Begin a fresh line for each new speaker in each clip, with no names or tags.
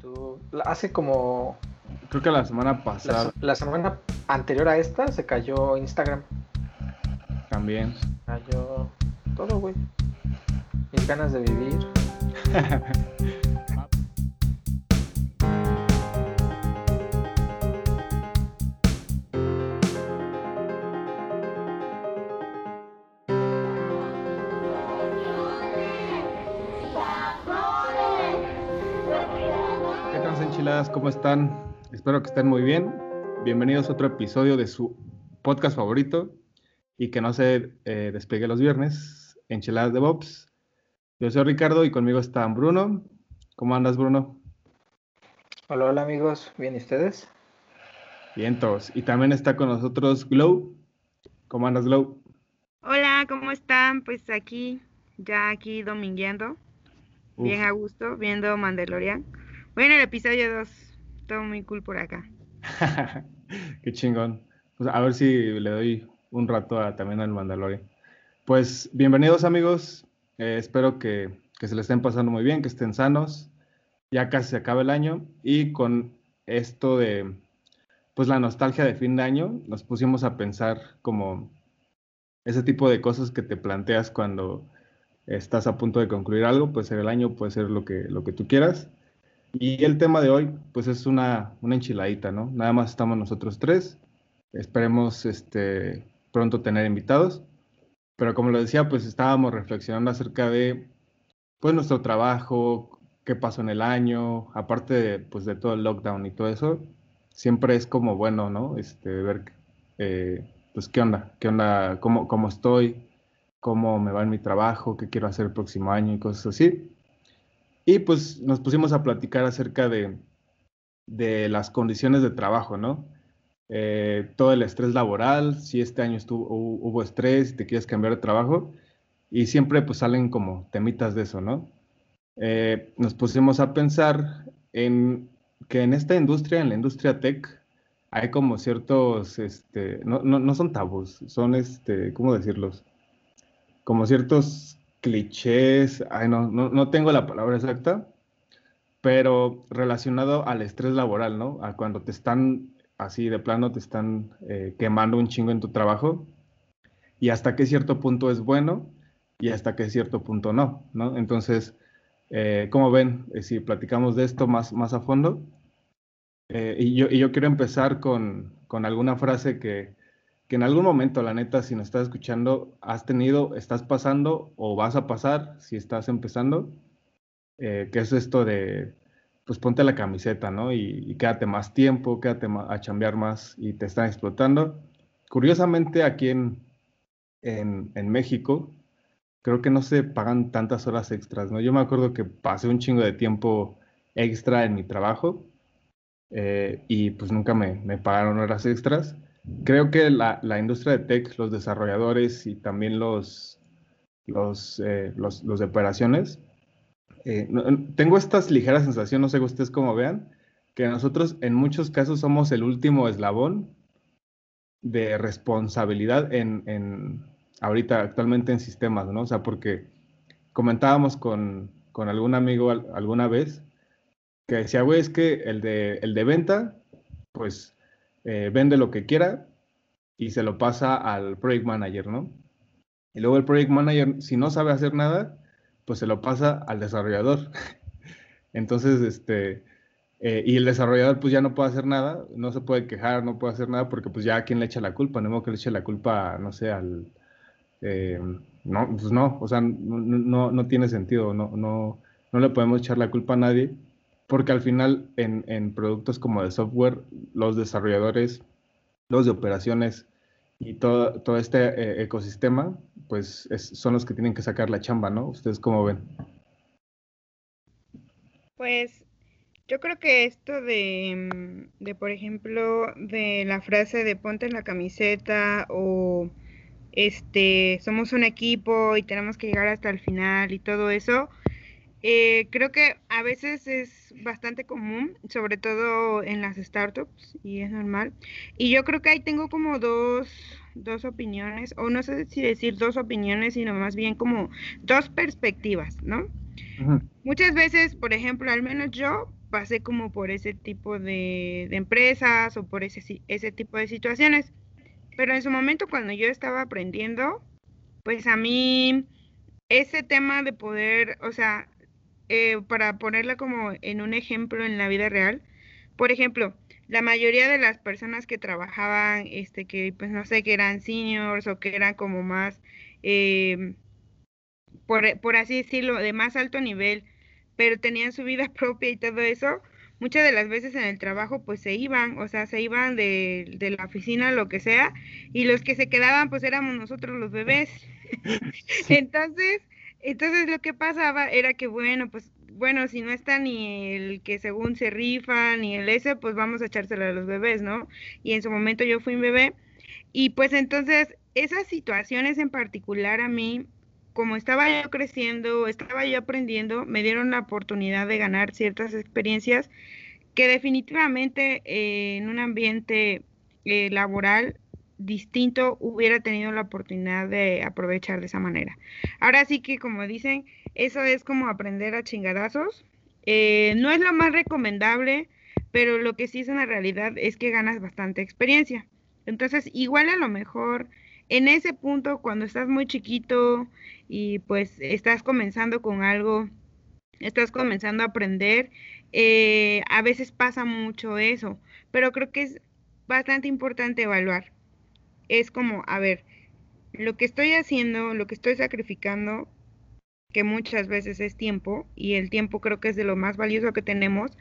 Tú, hace como...
Creo que la semana pasada.
La, semana anterior a esta se cayó Instagram.
También.
Cayó todo, güey. Mis ganas de vivir.
¿cómo están? Espero que estén muy bien. Bienvenidos a otro episodio de su podcast favorito y que no se eh, despegue los viernes, Enchiladas de Bobs. Yo soy Ricardo y conmigo está Bruno. ¿Cómo andas, Bruno?
Hola, hola amigos, ¿bien y ustedes?
Bien todos. Y también está con nosotros Glow. ¿Cómo andas, Glow?
Hola, ¿cómo están? Pues aquí, ya aquí domingueando. Bien a gusto, viendo Mandalorian. Bueno, el episodio 2, todo muy cool por acá.
Qué chingón. Pues a ver si le doy un rato a, también al Mandalorian. Pues bienvenidos amigos, eh, espero que, se le estén pasando muy bien, que estén sanos. Ya casi se acaba el año y con esto de pues la nostalgia de fin de año, nos pusimos a pensar como ese tipo de cosas que te planteas cuando estás a punto de concluir algo, puede ser el año, puede ser lo que, lo que tú quieras. Y el tema de hoy, pues es una, una enchiladita, ¿no? Nada más estamos nosotros tres. Esperemos este, pronto tener invitados. Pero como lo decía, pues estábamos reflexionando acerca de pues nuestro trabajo, qué pasó en el año, aparte de, pues, de todo el lockdown y todo eso, siempre es como bueno, ¿no? Este, ver, eh, pues, qué onda, qué onda, cómo, cómo estoy, cómo me va en mi trabajo, qué quiero hacer el próximo año y cosas así. Y pues nos pusimos a platicar acerca de, de las condiciones de trabajo, ¿no? Eh, todo el estrés laboral, si este año estuvo, hubo estrés, te quieres cambiar de trabajo, y siempre pues salen como temitas de eso, ¿no? Eh, nos pusimos a pensar en que en esta industria, en la industria tech, hay como ciertos, este, no, no, no son tabús, son, este, ¿cómo decirlos? Como ciertos clichés, ay, no, no, tengo la palabra exacta, pero relacionado al estrés laboral, ¿no? A cuando te están así de plano, te están eh, quemando un chingo en tu trabajo y hasta qué cierto punto es bueno y hasta qué cierto punto no, ¿no? Entonces, eh, como ven, eh, si platicamos de esto más, más a fondo, y yo, y, yo, quiero empezar con, con alguna frase que, que en algún momento, la neta, si nos estás escuchando, has tenido, estás pasando o vas a pasar, si estás empezando, eh, que es esto de, pues ponte la camiseta, ¿no? Y, quédate más tiempo, quédate a chambear más y te están explotando. Curiosamente, aquí en, en, México, creo que no se pagan tantas horas extras, ¿no? Yo me acuerdo que pasé un chingo de tiempo extra en mi trabajo eh, y pues nunca me, me pagaron horas extras creo que la, industria de tech, los desarrolladores y también los, los, eh, los, de operaciones, eh, tengo esta ligera sensación, no sé ustedes cómo vean, que nosotros en muchos casos somos el último eslabón de responsabilidad en, en ahorita actualmente en sistemas, ¿no? O sea, porque comentábamos con, con algún amigo alguna vez que decía, güey, es que el de, el de venta, pues eh, vende lo que quiera y se lo pasa al project manager, ¿no? Y luego el project manager, si no sabe hacer nada, pues se lo pasa al desarrollador. Entonces, este, eh, y el desarrollador pues ya no puede hacer nada, no se puede quejar, no puede hacer nada porque pues ya a quién le echa la culpa, no que le eche la culpa, no sé, al... Eh, no, pues no, o sea, no, no, tiene sentido, no, no, no le podemos echar la culpa a nadie porque al final en, productos como de software, los desarrolladores, los de operaciones y todo, todo este eh, ecosistema, pues son los que tienen que sacar la chamba, ¿no? ¿Ustedes cómo ven?
Pues yo creo que esto de, de, por ejemplo, de la frase de ponte en la camiseta o este, somos un equipo y tenemos que llegar hasta el final y todo eso, eh, creo que a veces es bastante común, sobre todo en las startups, y es normal. Y yo creo que ahí tengo como dos, dos opiniones, o no sé si decir dos opiniones, sino más bien como dos perspectivas, ¿no? Muchas veces, por ejemplo, al menos yo, pasé como por ese tipo de, empresas o por ese, ese tipo de situaciones. Pero en su momento cuando yo estaba aprendiendo, pues a mí ese tema de poder, o sea, eh, para ponerla como en un ejemplo en la vida real, por ejemplo, la mayoría de las personas que trabajaban, este, que pues no sé, que eran seniors o que eran como más, eh, por, por así decirlo, de más alto nivel, pero tenían su vida propia y todo eso, muchas de las veces en el trabajo pues se iban, o sea, se iban de, de, la oficina, lo que sea, y los que se quedaban pues éramos nosotros los bebés. entonces, entonces lo que pasaba era que bueno, pues bueno, si no está ni el que según se rifa, ni el ese, pues vamos a echárselo a los bebés, ¿no? Y en su momento yo fui un bebé. Y pues entonces, esas situaciones en particular a mí, como estaba yo creciendo, estaba yo aprendiendo, me dieron la oportunidad de ganar ciertas experiencias que definitivamente eh, en un ambiente eh, laboral distinto hubiera tenido la oportunidad de aprovechar de esa manera. Ahora sí que como dicen, eso es como aprender a chingadazos. Eh, no es lo más recomendable, pero lo que sí es una realidad es que ganas bastante experiencia. Entonces, igual a lo mejor en ese punto, cuando estás muy chiquito y pues estás comenzando con algo, estás comenzando a aprender, eh, a veces pasa mucho eso, pero creo que es bastante importante evaluar. Es como, a ver, lo que estoy haciendo, lo que estoy sacrificando, que muchas veces es tiempo, y el tiempo creo que es de lo más valioso que tenemos,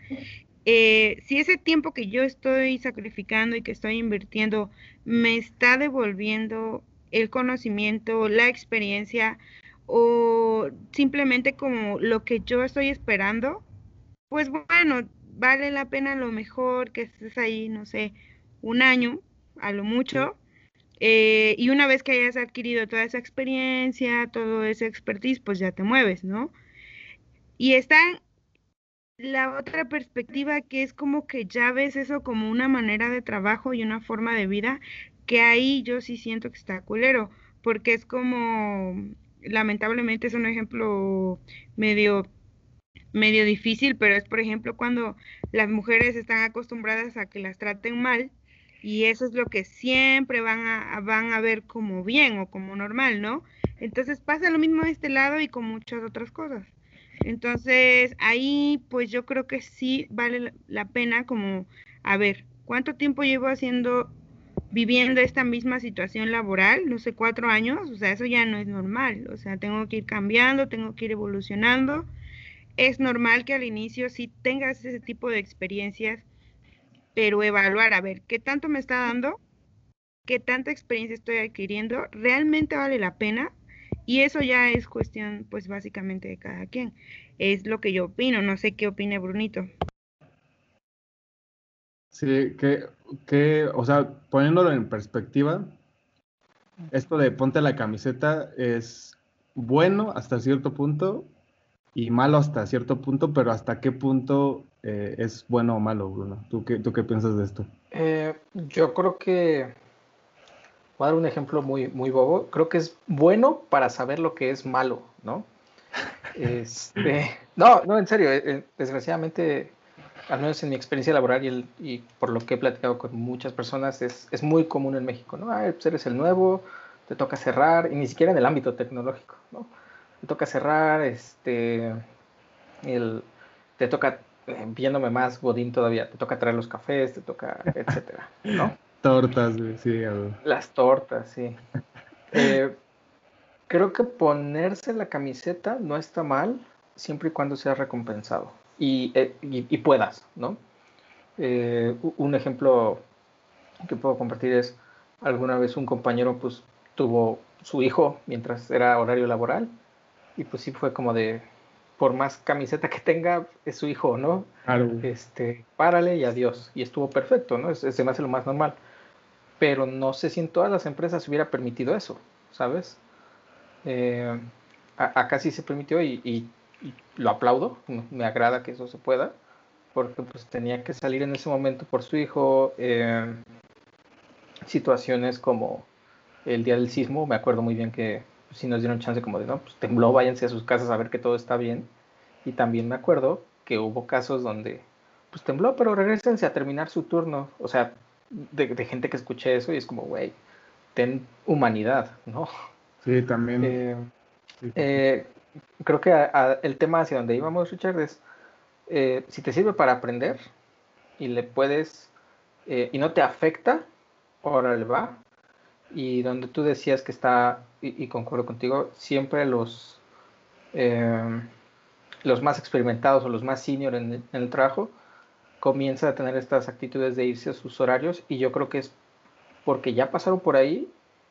eh, si ese tiempo que yo estoy sacrificando y que estoy invirtiendo me está devolviendo el conocimiento, la experiencia o simplemente como lo que yo estoy esperando, pues bueno, vale la pena lo mejor que estés ahí, no sé, un año, a lo mucho, eh, y una vez que hayas adquirido toda esa experiencia, todo ese expertise, pues ya te mueves, ¿no? Y está la otra perspectiva que es como que ya ves eso como una manera de trabajo y una forma de vida, que ahí yo sí siento que está culero, porque es como, lamentablemente es un ejemplo medio medio difícil, pero es por ejemplo cuando las mujeres están acostumbradas a que las traten mal y eso es lo que siempre van a, van a ver como bien o como normal, ¿no? Entonces pasa lo mismo de este lado y con muchas otras cosas. Entonces ahí pues yo creo que sí vale la pena como, a ver, ¿cuánto tiempo llevo haciendo, viviendo esta misma situación laboral? No sé, cuatro años, o sea, eso ya no es normal, o sea, tengo que ir cambiando, tengo que ir evolucionando. Es normal que al inicio sí tengas ese tipo de experiencias pero evaluar, a ver, ¿qué tanto me está dando? ¿Qué tanta experiencia estoy adquiriendo? ¿Realmente vale la pena? Y eso ya es cuestión, pues básicamente de cada quien. Es lo que yo opino, no sé qué opine Brunito.
Sí, que, que, o sea, poniéndolo en perspectiva, esto de ponte la camiseta es bueno hasta cierto punto y malo hasta cierto punto, pero hasta qué punto eh, es bueno o malo, Bruno. ¿Tú qué, tú qué piensas de esto?
Eh, yo creo que, voy a dar un ejemplo muy, muy bobo, creo que es bueno para saber lo que es malo, ¿no? Este, no, no, en serio, eh, desgraciadamente, al menos en mi experiencia laboral y, el, y por lo que he platicado con muchas personas, es, es muy común en México, ¿no? Ah, pues eres el nuevo, te toca cerrar, y ni siquiera en el ámbito tecnológico, ¿no? Te toca cerrar, este, el, te toca viéndome más godín todavía, te toca traer los cafés, te toca, etcétera, ¿no?
Tortas, sí.
Las tortas, sí. Eh, creo que ponerse la camiseta no está mal siempre y cuando sea recompensado y, eh, puedas, ¿no? un ejemplo que puedo compartir es, alguna vez un compañero pues tuvo su hijo mientras era horario laboral y pues sí fue como de, por más camiseta que tenga, es su hijo, ¿no? Claro. Este, párale y adiós. Y estuvo perfecto, ¿no? Es, se me hace lo más normal. Pero no sé si en todas las empresas hubiera permitido eso, ¿sabes? Eh, acá sí se permitió y, lo aplaudo, me agrada que eso se pueda, porque pues tenía que salir en ese momento por su hijo. Eh, situaciones como el día del sismo, me acuerdo muy bien que si nos dieron chance como de, no, pues tembló, váyanse a sus casas a ver que todo está bien. Y también me acuerdo que hubo casos donde pues tembló, pero regresense a terminar su turno. O sea, de, gente que escuché eso y es como, güey, ten humanidad, ¿no?
Sí, también.
Eh, eh, creo que el tema hacia donde íbamos, Richard, es eh, si te sirve para aprender y le puedes, y no te afecta, órale va. Y donde tú decías que está, y, concuerdo contigo, siempre los, los más experimentados o los más senior en el trabajo comienza a tener estas actitudes de irse a sus horarios y yo creo que es porque ya pasaron por ahí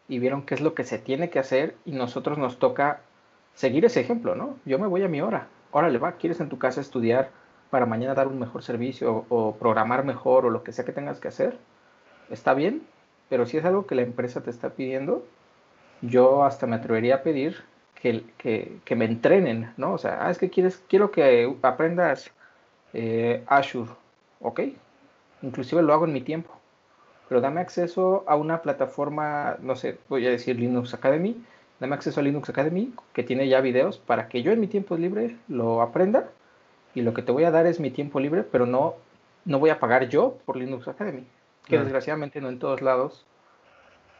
y vieron qué es lo que se tiene que hacer y nosotros nos toca seguir ese ejemplo, ¿no? Yo me voy a mi hora. Órale, va, ¿quieres en tu casa estudiar para mañana dar un mejor servicio o, programar mejor o lo que sea que tengas que hacer? Está bien, pero si es algo que la empresa te está pidiendo, yo hasta me atrevería a pedir que, que, me entrenen, ¿no? O sea, ah, es que quieres, quiero que aprendas eh, Azure ok, inclusive lo hago en mi tiempo, pero dame acceso a una plataforma, no sé, voy a decir Linux Academy, dame acceso a Linux Academy que tiene ya videos para que yo en mi tiempo libre lo aprenda y lo que te voy a dar es mi tiempo libre, pero no, no voy a pagar yo por Linux Academy, que desgraciadamente no en todos lados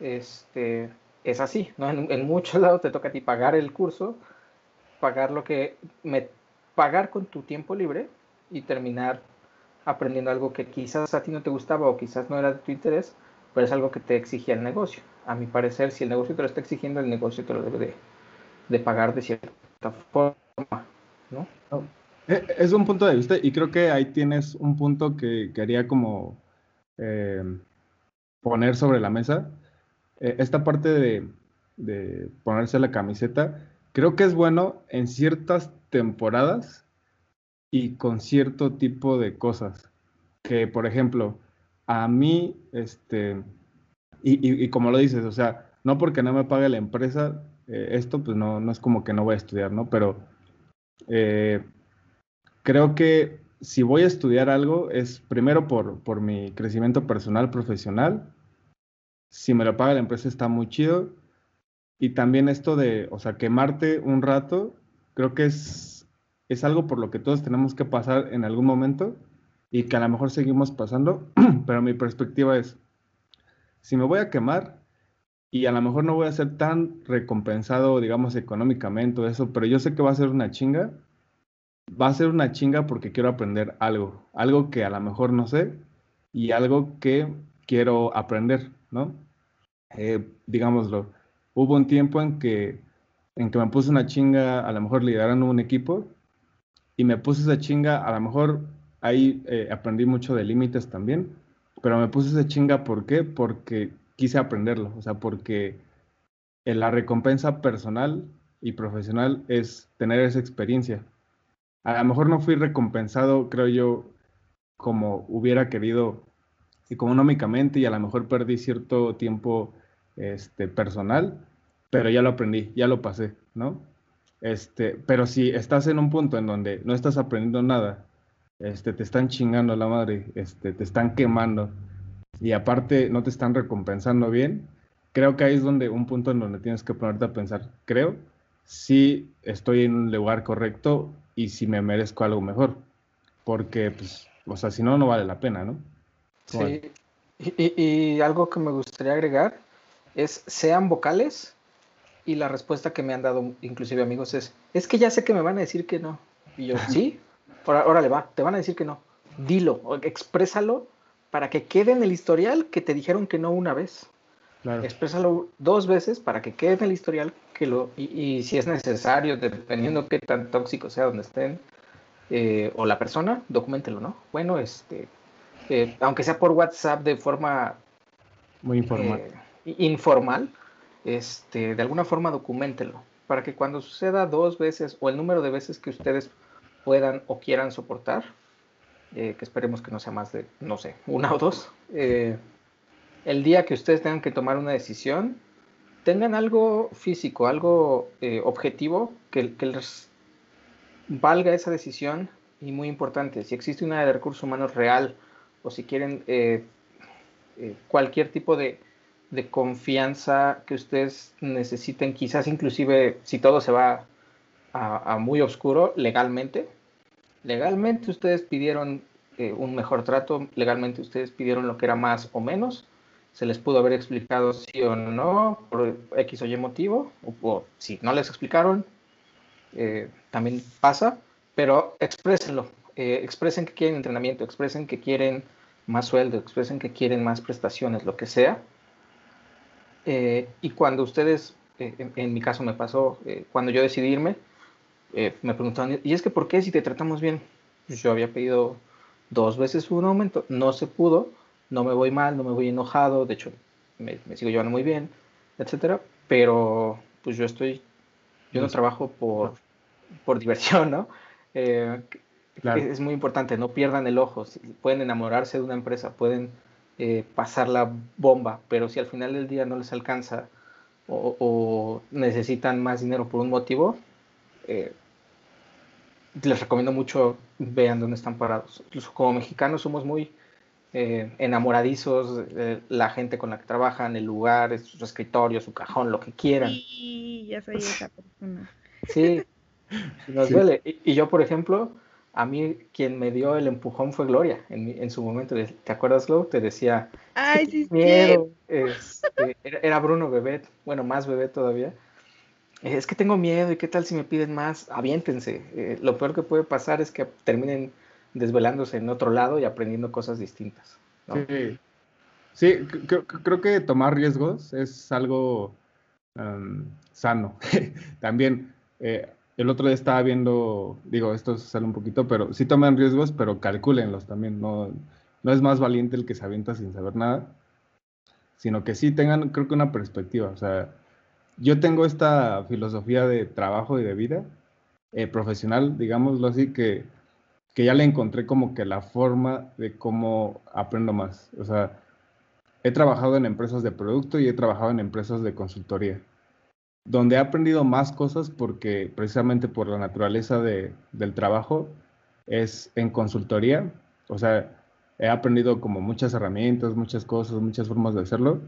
este, es así, ¿no? En, muchos lados te toca a ti pagar el curso, pagar lo que me pagar con tu tiempo libre y terminar aprendiendo algo que quizás a ti no te gustaba o quizás no era de tu interés, pero es algo que te exigía el negocio. A mi parecer, si el negocio te lo está exigiendo, el negocio te lo debe de, pagar de cierta forma, ¿no?
Eh, es un punto de vista y creo que ahí tienes un punto que quería como eh, poner sobre la mesa. Eh, esta parte de, ponerse la camiseta, creo que es bueno en ciertas temporadas y con cierto tipo de cosas. Que, por ejemplo, a mí, este, y, como lo dices, o sea, no porque no me pague la empresa, eh, esto pues no, no es como que no voy a estudiar, ¿no? Pero eh, creo que si voy a estudiar algo es primero por, por mi crecimiento personal, profesional. Si me lo paga la empresa está muy chido. Y también esto de, o sea, quemarte un rato, creo que es es algo por lo que todos tenemos que pasar en algún momento y que a lo mejor seguimos pasando, pero mi perspectiva es, si me voy a quemar y a lo mejor no voy a ser tan recompensado, digamos, económicamente o eso, pero yo sé que va a ser una chinga, va a ser una chinga porque quiero aprender algo, algo que a lo mejor no sé y algo que quiero aprender, ¿no? Eh, digámoslo, hubo un tiempo en que, en que me puse una chinga, a lo mejor liderando un equipo, y me puse esa chinga, a lo mejor ahí eh, aprendí mucho de límites también, pero me puse esa chinga, ¿por qué? Porque quise aprenderlo, o sea, porque la recompensa personal y profesional es tener esa experiencia. A lo mejor no fui recompensado, creo yo, como hubiera querido económicamente y a lo mejor perdí cierto tiempo este, personal, pero ya lo aprendí, ya lo pasé, ¿no? Este, pero si estás en un punto en donde no estás aprendiendo nada, este, te están chingando la madre, este, te están quemando y aparte no te están recompensando bien, creo que ahí es donde un punto en donde tienes que ponerte a pensar, creo, si estoy en un lugar correcto y si me merezco algo mejor, porque pues, o sea, si no, no vale la pena, ¿no?
Sí, y, y algo que me gustaría agregar es, sean vocales y la respuesta que me han dado inclusive amigos es, es que ya sé que me van a decir que no. Y yo, sí, órale va, te van a decir que no. Dilo, exprésalo para que quede en el historial que te dijeron que no una vez. Claro. Exprésalo dos veces para que quede en el historial que lo, y, si es necesario, dependiendo qué tan tóxico sea donde estén, eh, o la persona, documentelo, ¿no? Bueno, este, eh, aunque sea por WhatsApp de forma
muy informal,
eh, informal este, de alguna forma documentelo para que cuando suceda dos veces o el número de veces que ustedes puedan o quieran soportar, eh, que esperemos que no sea más de, no sé, una o dos, eh, el día que ustedes tengan que tomar una decisión, tengan algo físico, algo eh, objetivo que, que, les valga esa decisión y muy importante, si existe una de recursos humanos real o si quieren cualquier tipo de confianza que ustedes necesiten, quizás inclusive si todo se va a, muy oscuro legalmente. Legalmente ustedes pidieron eh, un mejor trato. Legalmente ustedes pidieron lo que era más o menos. Se les pudo haber explicado sí o no por X o Y motivo. O, si no les explicaron, eh, también pasa. Pero exprésenlo. Eh, expresen que quieren entrenamiento, expresen que quieren más sueldo, expresen que quieren más prestaciones, lo que sea. y cuando ustedes, en, mi caso me pasó, cuando yo decidí irme, me preguntaban, ¿y es que por qué si te tratamos bien? Yo había pedido dos veces un aumento, no se pudo, no me voy mal, no me voy enojado, de hecho me, sigo llevando muy bien, etcétera, pero pues yo estoy, yo no trabajo por, por diversión, ¿no? Eh, es muy importante, no pierdan el ojo, pueden enamorarse de una empresa, pueden eh, pasar la bomba, pero si al final del día no les alcanza o, necesitan más dinero por un motivo, eh, les recomiendo mucho vean dónde están parados. como mexicanos somos muy eh, enamoradizos de la gente con la que trabajan, el lugar, su escritorio, su cajón, lo que quieran.
Sí, ya soy esa persona.
Sí, nos duele. Y, yo, por ejemplo, a mí quien me dio el empujón fue Gloria en, en su momento. ¿Te acuerdas, Glo? Te decía,
Ay, sí,
miedo. Este, era Bruno Bebet, bueno, más Bebet todavía es que tengo miedo y qué tal si me piden más, aviéntense. Eh, lo peor que puede pasar es que terminen desvelándose en otro lado y aprendiendo cosas distintas.
Sí, sí creo, que tomar riesgos es algo sano. También eh, el otro día estaba viendo, digo, esto sale un poquito, pero sí tomen riesgos, pero calcúlenlos también. No, no es más valiente el que se avienta sin saber nada, sino que sí tengan, creo que una perspectiva. O sea, yo tengo esta filosofía de trabajo y de vida eh, profesional, digámoslo así, que, que ya le encontré como que la forma de cómo aprendo más. O sea, he trabajado en empresas de producto y he trabajado en empresas de consultoría, donde he aprendido más cosas porque precisamente por la naturaleza de, del trabajo es en consultoría. O sea, he aprendido como muchas herramientas, muchas cosas, muchas formas de hacerlo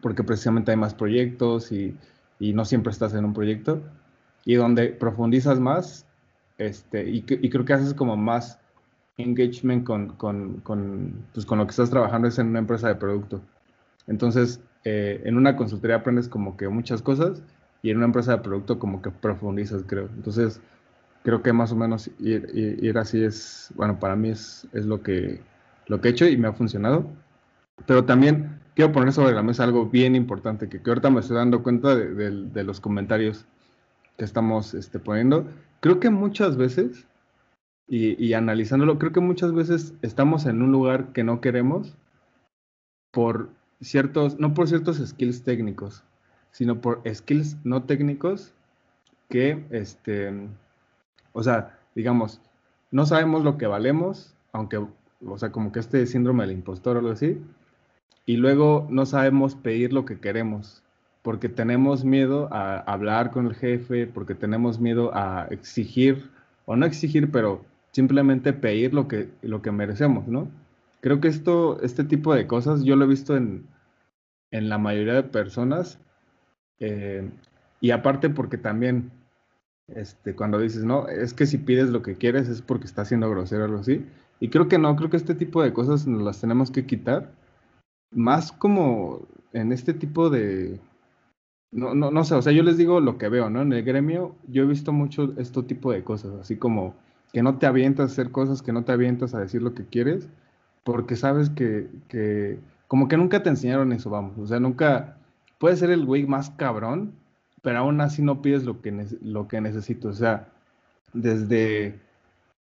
porque precisamente hay más proyectos y, y, no siempre estás en un proyecto, y donde profundizas más, este, y, y creo que haces como más engagement con, con, con, pues con, lo que estás trabajando es en una empresa de producto. Entonces, eh, en una consultoría aprendes como que muchas cosas y en una empresa de producto como que profundizas, creo. Entonces, creo que más o menos ir, ir, así es, bueno, para mí es, es, lo, que, lo que he hecho y me ha funcionado. Pero también quiero poner sobre la mesa algo bien importante, que, que ahorita me estoy dando cuenta de, los comentarios que estamos este, poniendo. Creo que muchas veces, y, analizándolo, creo que muchas veces estamos en un lugar que no queremos por ciertos, no por ciertos skills técnicos, sino por skills no técnicos que, este, o sea, digamos, no sabemos lo que valemos, aunque, o sea, como que este síndrome del impostor o algo así, y luego no sabemos pedir lo que queremos, porque tenemos miedo a hablar con el jefe, porque tenemos miedo a exigir, o no exigir, pero simplemente pedir lo que, lo que merecemos, ¿no? Creo que esto, este tipo de cosas yo lo he visto en, en la mayoría de personas, eh, y aparte porque también, este, cuando dices, no, es que si pides lo que quieres es porque está siendo grosero o algo así, y creo que no, creo que este tipo de cosas nos las tenemos que quitar más como en este tipo de... No, no, no sé, o sea, yo les digo lo que veo, ¿no? En el gremio yo he visto mucho este tipo de cosas, así como que no te avientas a hacer cosas, que no te avientas a decir lo que quieres, porque sabes que, que como que nunca te enseñaron eso, vamos, o sea, nunca, puedes ser el güey más cabrón, pero aún así no pides lo que, lo que necesitas, o sea, desde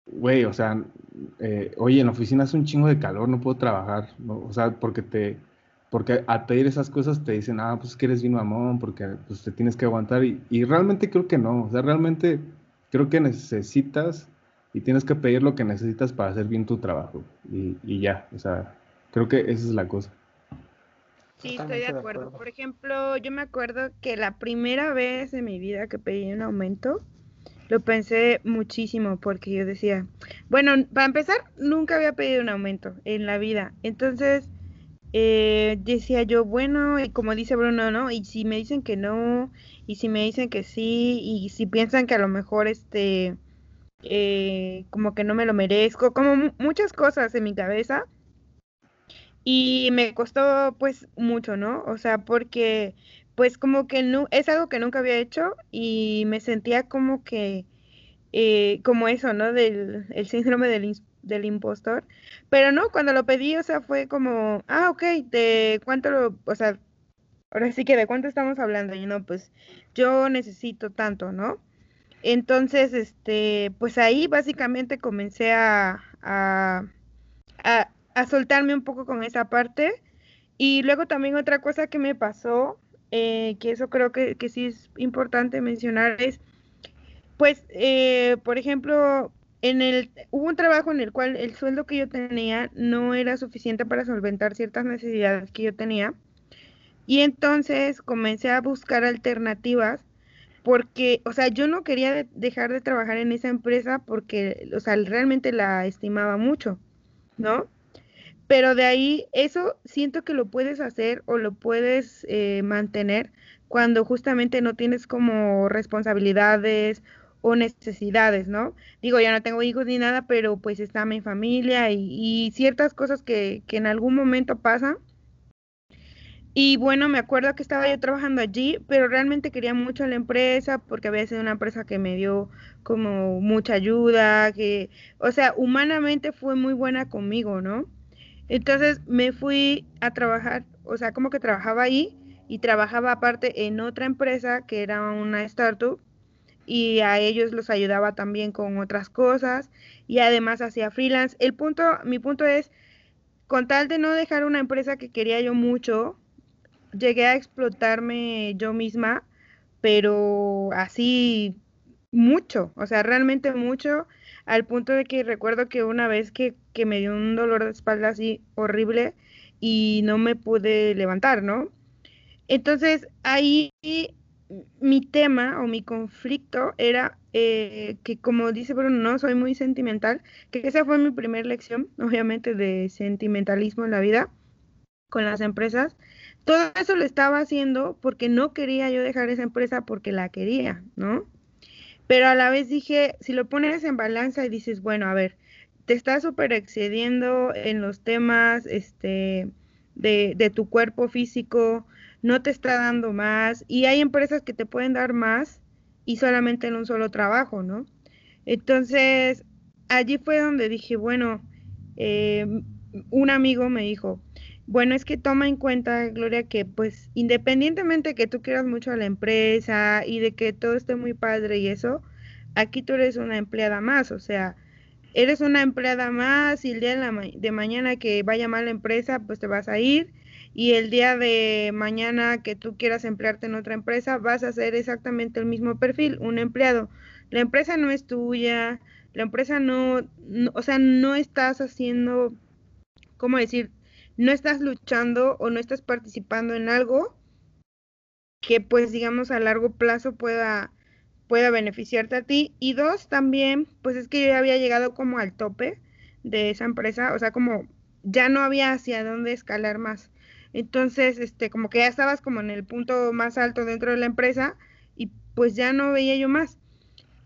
güey, o sea, eh, oye, en la oficina hace un chingo de calor, no puedo trabajar, o sea, porque te, porque a pedir esas cosas te dicen, ah, pues que eres bien mamón, porque pues te tienes que aguantar, y, y realmente creo que no, o sea, realmente creo que necesitas y tienes que pedir lo que necesitas para hacer bien tu trabajo, y, y ya, o sea, creo que esa es la cosa.
Sí, estoy de acuerdo. Por ejemplo, yo me acuerdo que la primera vez en mi vida que pedí un aumento, lo pensé muchísimo porque yo decía, bueno, para empezar, nunca había pedido un aumento en la vida. Entonces, eh, decía yo, bueno, y como dice Bruno, ¿no? Y si me dicen que no, y si me dicen que sí, y si piensan que a lo mejor este eh, como que no me lo merezco, como muchas cosas en mi cabeza. Y me costó pues mucho, ¿no? O sea, porque pues como que no, es algo que nunca había hecho y me sentía como que, eh, como eso, ¿no? Del el síndrome del, del impostor. Pero no, cuando lo pedí, o sea, fue como, ah, ok, ¿de cuánto lo, o sea, ahora sí que de cuánto estamos hablando? Y no, pues yo necesito tanto, ¿no? Entonces, este, pues ahí básicamente comencé a, a, a, soltarme un poco con esa parte. Y luego también otra cosa que me pasó, eh, que eso creo que, que, sí es importante mencionar, es, pues, eh, por ejemplo, en el, hubo un trabajo en el cual el sueldo que yo tenía no era suficiente para solventar ciertas necesidades que yo tenía. Y entonces comencé a buscar alternativas porque, o sea, yo no quería dejar de trabajar en esa empresa porque, o sea, realmente la estimaba mucho, ¿no? Pero de ahí, eso siento que lo puedes hacer o lo puedes eh, mantener cuando justamente no tienes como responsabilidades o necesidades, ¿no? Digo, ya no tengo hijos ni nada, pero pues está mi familia y, ciertas cosas que, que, en algún momento pasan. Y bueno, me acuerdo que estaba yo trabajando allí, pero realmente quería mucho la empresa porque había sido una empresa que me dio como mucha ayuda, que, o sea, humanamente fue muy buena conmigo, ¿no? Entonces me fui a trabajar, o sea, como que trabajaba ahí y trabajaba aparte en otra empresa que era una startup y a ellos los ayudaba también con otras cosas y además hacía freelance. El punto, mi punto es, con tal de no dejar una empresa que quería yo mucho, llegué a explotarme yo misma, pero así mucho, o sea, realmente mucho, al punto de que recuerdo que una vez que, que me dio un dolor de espalda así horrible y no me pude levantar, ¿no? Entonces ahí mi tema o mi conflicto era eh, que, como dice Bruno, no soy muy sentimental, que esa fue mi primera lección, obviamente, de sentimentalismo en la vida con las empresas. Todo eso lo estaba haciendo porque no quería yo dejar esa empresa porque la quería, ¿no? Pero a la vez dije, si lo pones en balanza y dices, bueno, a ver, te estás súper excediendo en los temas este, de, de tu cuerpo físico, no te está dando más y hay empresas que te pueden dar más y solamente en un solo trabajo, ¿no? Entonces, allí fue donde dije, bueno, eh, un amigo me dijo, bueno, es que toma en cuenta, Gloria, que pues independientemente que tú quieras mucho a la empresa y de que todo esté muy padre y eso, aquí tú eres una empleada más, o sea, eres una empleada más y el día de, la de mañana que vaya mal la empresa, pues te vas a ir y el día de mañana que tú quieras emplearte en otra empresa, vas a hacer exactamente el mismo perfil, un empleado. La empresa no es tuya, la empresa no, o sea, no estás haciendo, ¿cómo decir? No estás luchando o no estás participando en algo que pues digamos a largo plazo pueda pueda beneficiarte a ti y dos también pues es que yo ya había llegado como al tope de esa empresa, o sea, como ya no había hacia dónde escalar más. Entonces, este, como que ya estabas como en el punto más alto dentro de la empresa y pues ya no veía yo más.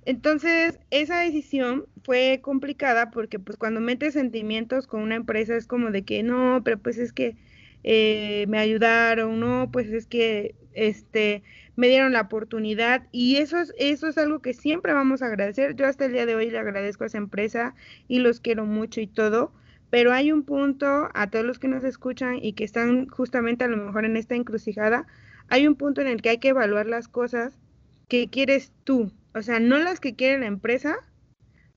Entonces, esa decisión fue complicada porque pues cuando metes sentimientos con una empresa es como de que no, pero pues es que eh, me ayudaron, no, pues es que este me dieron la oportunidad y eso es, eso es algo que siempre vamos a agradecer. Yo hasta el día de hoy le agradezco a esa empresa y los quiero mucho y todo, pero hay un punto a todos los que nos escuchan y que están justamente a lo mejor en esta encrucijada, hay un punto en el que hay que evaluar las cosas. Que quieres tú, o sea, no las que quiere la empresa,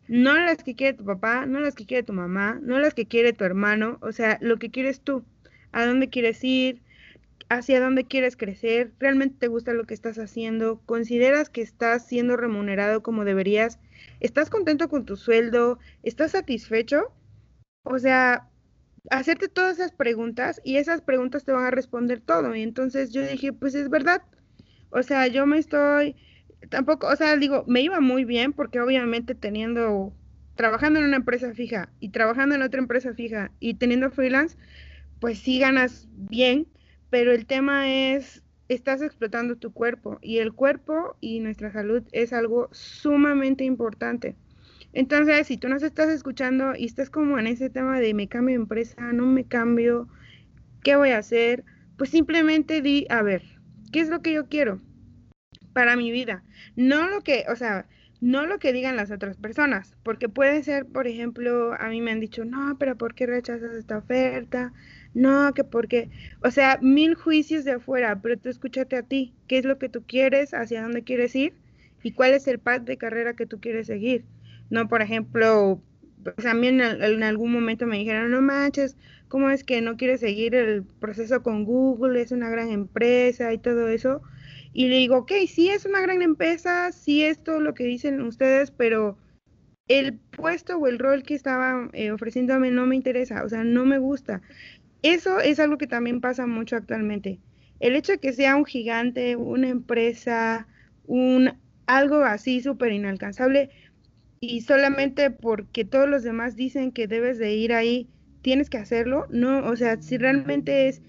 no las que quiere tu papá, no las que quiere tu mamá, no las que quiere tu hermano, o sea, lo que quieres tú, a dónde quieres ir, hacia dónde quieres crecer, realmente te gusta lo que estás haciendo, consideras que estás siendo remunerado como deberías, estás contento con tu sueldo, estás satisfecho, o sea, hacerte todas esas preguntas y esas preguntas te van a responder todo. Y entonces yo dije, pues es verdad. O sea, yo me estoy, tampoco, o sea, digo, me iba muy bien porque obviamente teniendo, trabajando en una empresa fija y trabajando en otra empresa fija y teniendo freelance, pues sí ganas bien, pero el tema es, estás explotando tu cuerpo y el cuerpo y nuestra salud es algo sumamente importante. Entonces, si tú nos estás escuchando y estás como en ese tema de me cambio de empresa, no me cambio, ¿qué voy a hacer? Pues simplemente di, a ver, ¿qué es lo que yo quiero para mi vida? No lo que, o sea, no lo que digan las otras personas, porque puede ser, por ejemplo, a mí me han dicho, no, pero ¿por qué rechazas esta oferta? No, que porque, o sea, mil juicios de afuera, pero tú escúchate a ti, qué es lo que tú quieres, hacia dónde quieres ir y cuál es el path de carrera que tú quieres seguir. No, por ejemplo, pues a en, en algún momento me dijeron, no manches, ¿cómo es que no quieres seguir el proceso con Google? Es una gran empresa y todo eso y le digo, ok, sí es una gran empresa, sí es todo lo que dicen ustedes, pero el puesto o el rol que estaban eh, ofreciéndome no me interesa, o sea, no me gusta. Eso es algo que también pasa mucho actualmente. El hecho de que sea un gigante, una empresa, un algo así súper inalcanzable y solamente porque todos los demás dicen que debes de ir ahí, tienes que hacerlo, no, o sea, si realmente es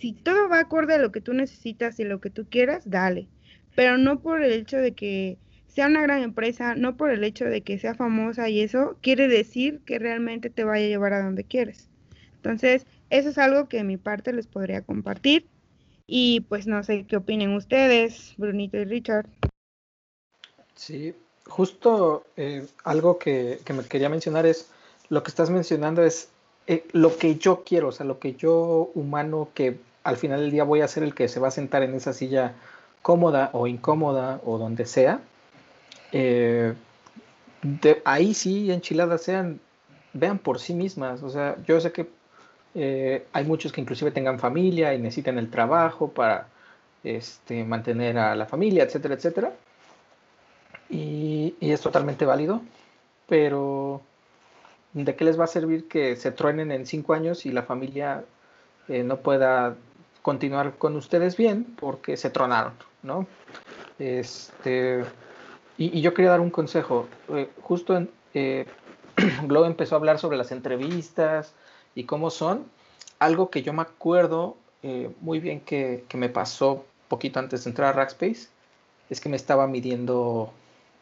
si todo va acorde a lo que tú necesitas y lo que tú quieras, dale. Pero no por el hecho de que sea una gran empresa, no por el hecho de que sea famosa y eso, quiere decir que realmente te vaya a llevar a donde quieres. Entonces, eso es algo que de mi parte les podría compartir. Y pues no sé qué opinen ustedes, Brunito y Richard.
Sí, justo eh, algo que, me quería mencionar es, lo que estás mencionando es eh, lo que yo quiero, o sea, lo que yo humano que al final del día voy a ser el que se va a sentar en esa silla cómoda o incómoda o donde sea. Eh, ahí sí, enchiladas sean, vean por sí mismas. O sea, yo sé que eh, hay muchos que inclusive tengan familia y necesitan el trabajo para este, mantener a la familia, etcétera, etcétera. Y, y, es totalmente válido, pero ¿de qué les va a servir que se truenen en cinco años y la familia eh, no pueda continuar con ustedes bien porque se tronaron, ¿no? Este, y, yo quería dar un consejo. Eh, justo en, eh, Globo empezó a hablar sobre las entrevistas y cómo son. Algo que yo me acuerdo eh, muy bien que, que, me pasó poquito antes de entrar a Rackspace es que me estaba midiendo,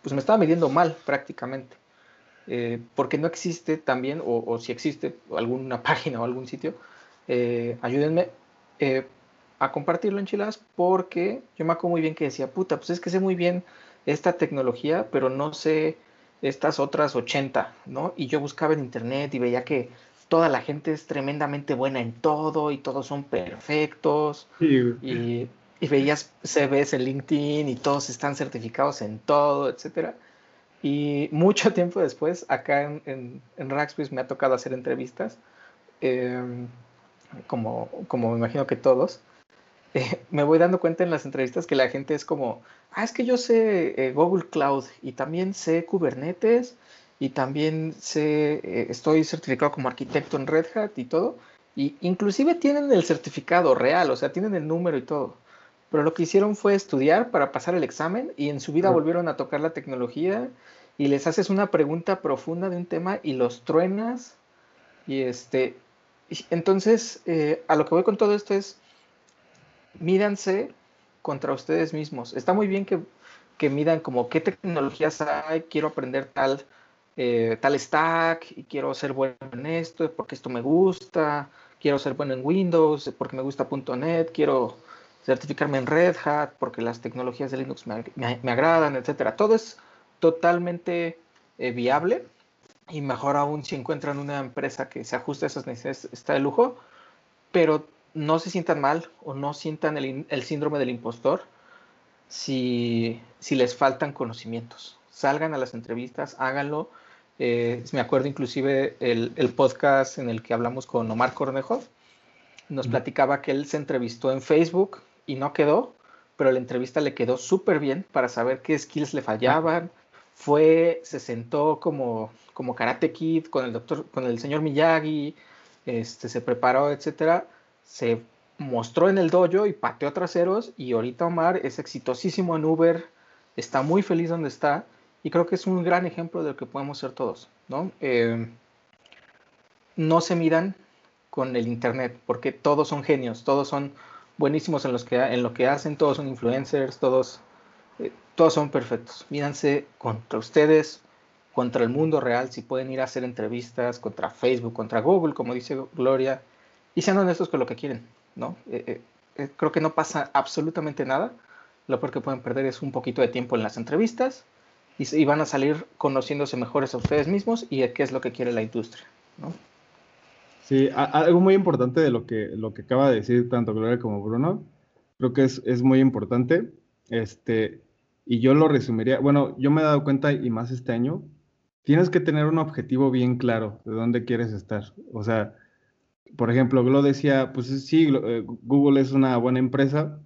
pues me estaba midiendo mal prácticamente. porque no existe también, o, o, si existe alguna página o algún sitio, ayúdenme, a compartirlo en Chilas porque yo me acuerdo muy bien que decía, puta, pues es que sé muy bien esta tecnología, pero no sé estas otras 80, ¿no? Y yo buscaba en internet y veía que toda la gente es tremendamente buena en todo y todos son perfectos. Y, y, veías CVs en LinkedIn y todos están certificados en todo, etcétera. Y mucho tiempo después, acá en, en, Rackspace me ha tocado hacer entrevistas, em, como, como me imagino que todos, eh, me voy dando cuenta en las entrevistas que la gente es como, ah, es que yo sé eh, Google Cloud y también sé Kubernetes y también sé, eh, estoy certificado como arquitecto en Red Hat y todo. Y inclusive tienen el certificado real, o sea, tienen el número y todo. Pero lo que hicieron fue estudiar para pasar el examen y en su vida volvieron a tocar la tecnología y les haces una pregunta profunda de un tema y los truenas. Y este, entonces, a lo que voy con todo esto es, mídanse contra ustedes mismos. Está muy bien que, que midan como qué tecnologías hay, quiero aprender tal, eh, tal stack y quiero ser bueno en esto porque esto me gusta, quiero ser bueno en Windows porque me gusta .NET, quiero certificarme en Red Hat porque las tecnologías de Linux me, me, agradan, etcétera. Todo es totalmente eh, viable y mejor aún si encuentran una empresa que se ajuste a esas necesidades, está de lujo, pero no se sientan mal o no sientan el, síndrome del impostor si, les faltan conocimientos. Salgan a las entrevistas, háganlo. Eh, me acuerdo inclusive el, podcast en el que hablamos con Omar Cornejo, nos platicaba que él se entrevistó en Facebook y no quedó, pero la entrevista le quedó súper bien para saber qué skills le fallaban. Fue, se sentó como, como Karate Kid con el doctor, con el señor Miyagi, este, se preparó, etcétera se mostró en el dojo y pateó traseros y ahorita Omar es exitosísimo en Uber, está muy feliz donde está y creo que es un gran ejemplo de lo que podemos ser todos, ¿no? Eh, no se miran con el Internet porque todos son genios, todos son buenísimos en, los que, en lo que hacen, todos son influencers, todos, eh, todos son perfectos. Míranse contra ustedes contra el mundo real, si pueden ir a hacer entrevistas contra Facebook, contra Google, como dice Gloria, y sean honestos con lo que quieren, ¿no? Eh, eh, eh, creo que no pasa absolutamente nada. Lo peor que pueden perder es un poquito de tiempo en las entrevistas y, van a salir conociéndose mejores a ustedes mismos y qué es lo que quiere la industria, ¿no?
Sí, algo muy importante de lo que, lo que acaba de decir tanto Gloria como Bruno, creo que es, es muy importante. Este, y yo lo resumiría, bueno, yo me he dado cuenta y más este año, tienes que tener un objetivo bien claro de dónde quieres estar. O sea, por ejemplo, Glo decía, pues sí, eh, Google es una buena empresa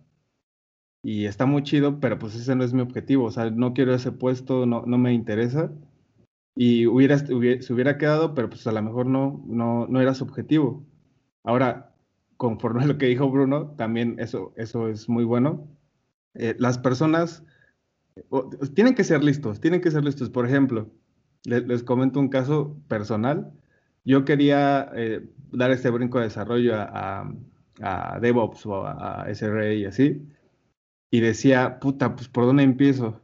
y está muy chido, pero pues ese no es mi objetivo. O sea, no quiero ese puesto, no, no me interesa. Y hubiera, se hubiera quedado, pero pues a lo mejor no, no, no era su objetivo. Ahora, conforme a lo que dijo Bruno, también eso, eso es muy bueno. Eh, las personas tienen que ser listos, tienen que ser listos. Por ejemplo, les, comento un caso personal. Yo quería eh, dar este brinco de desarrollo a, DevOps o a, SRE y así. Y decía, puta, pues ¿por dónde empiezo?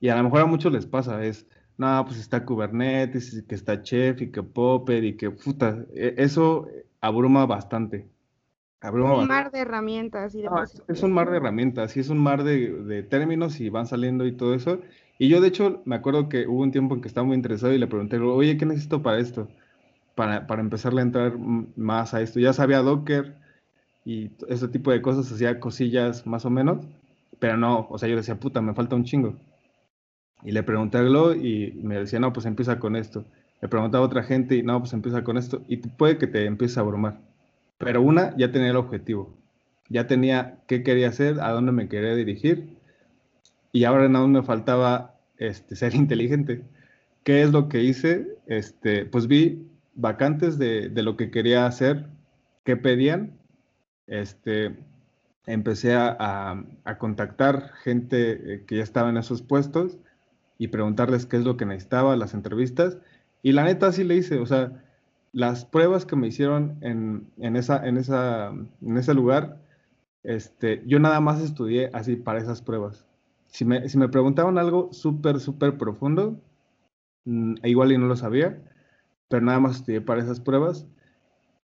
Y a lo mejor a muchos les pasa, es, no, pues está Kubernetes, y que está Chef, y que Popper, y que, puta, e, eso abruma bastante
un mar de herramientas. Y de
es un mar de herramientas y es un mar de, términos y van saliendo y todo eso. Y yo, de hecho, me acuerdo que hubo un tiempo en que estaba muy interesado y le pregunté, oye, ¿qué necesito para esto? Para, para empezarle a entrar más a esto. Ya sabía Docker y ese tipo de cosas, hacía cosillas más o menos, pero no, o sea, yo decía, puta, me falta un chingo. Y le pregunté a Glo y me decía, no, pues empieza con esto. Le preguntaba a otra gente y no, pues empieza con esto. Y puede que te empiece a abrumar. Pero una, ya tenía el objetivo. Ya tenía qué quería hacer, a dónde me quería dirigir. Y ahora nada más me faltaba este, ser inteligente. ¿Qué es lo que hice? Este, pues vi vacantes de, lo que quería hacer, qué pedían. Este, empecé a, contactar gente eh, que ya estaba en esos puestos y preguntarles qué es lo que necesitaba, las entrevistas. Y la neta sí le hice, o sea, las pruebas que me hicieron en, esa, en, esa, en ese lugar, este, yo nada más estudié así para esas pruebas. Si me, si me preguntaban algo súper, súper profundo, mm, igual y no lo sabía, pero nada más estudié para esas pruebas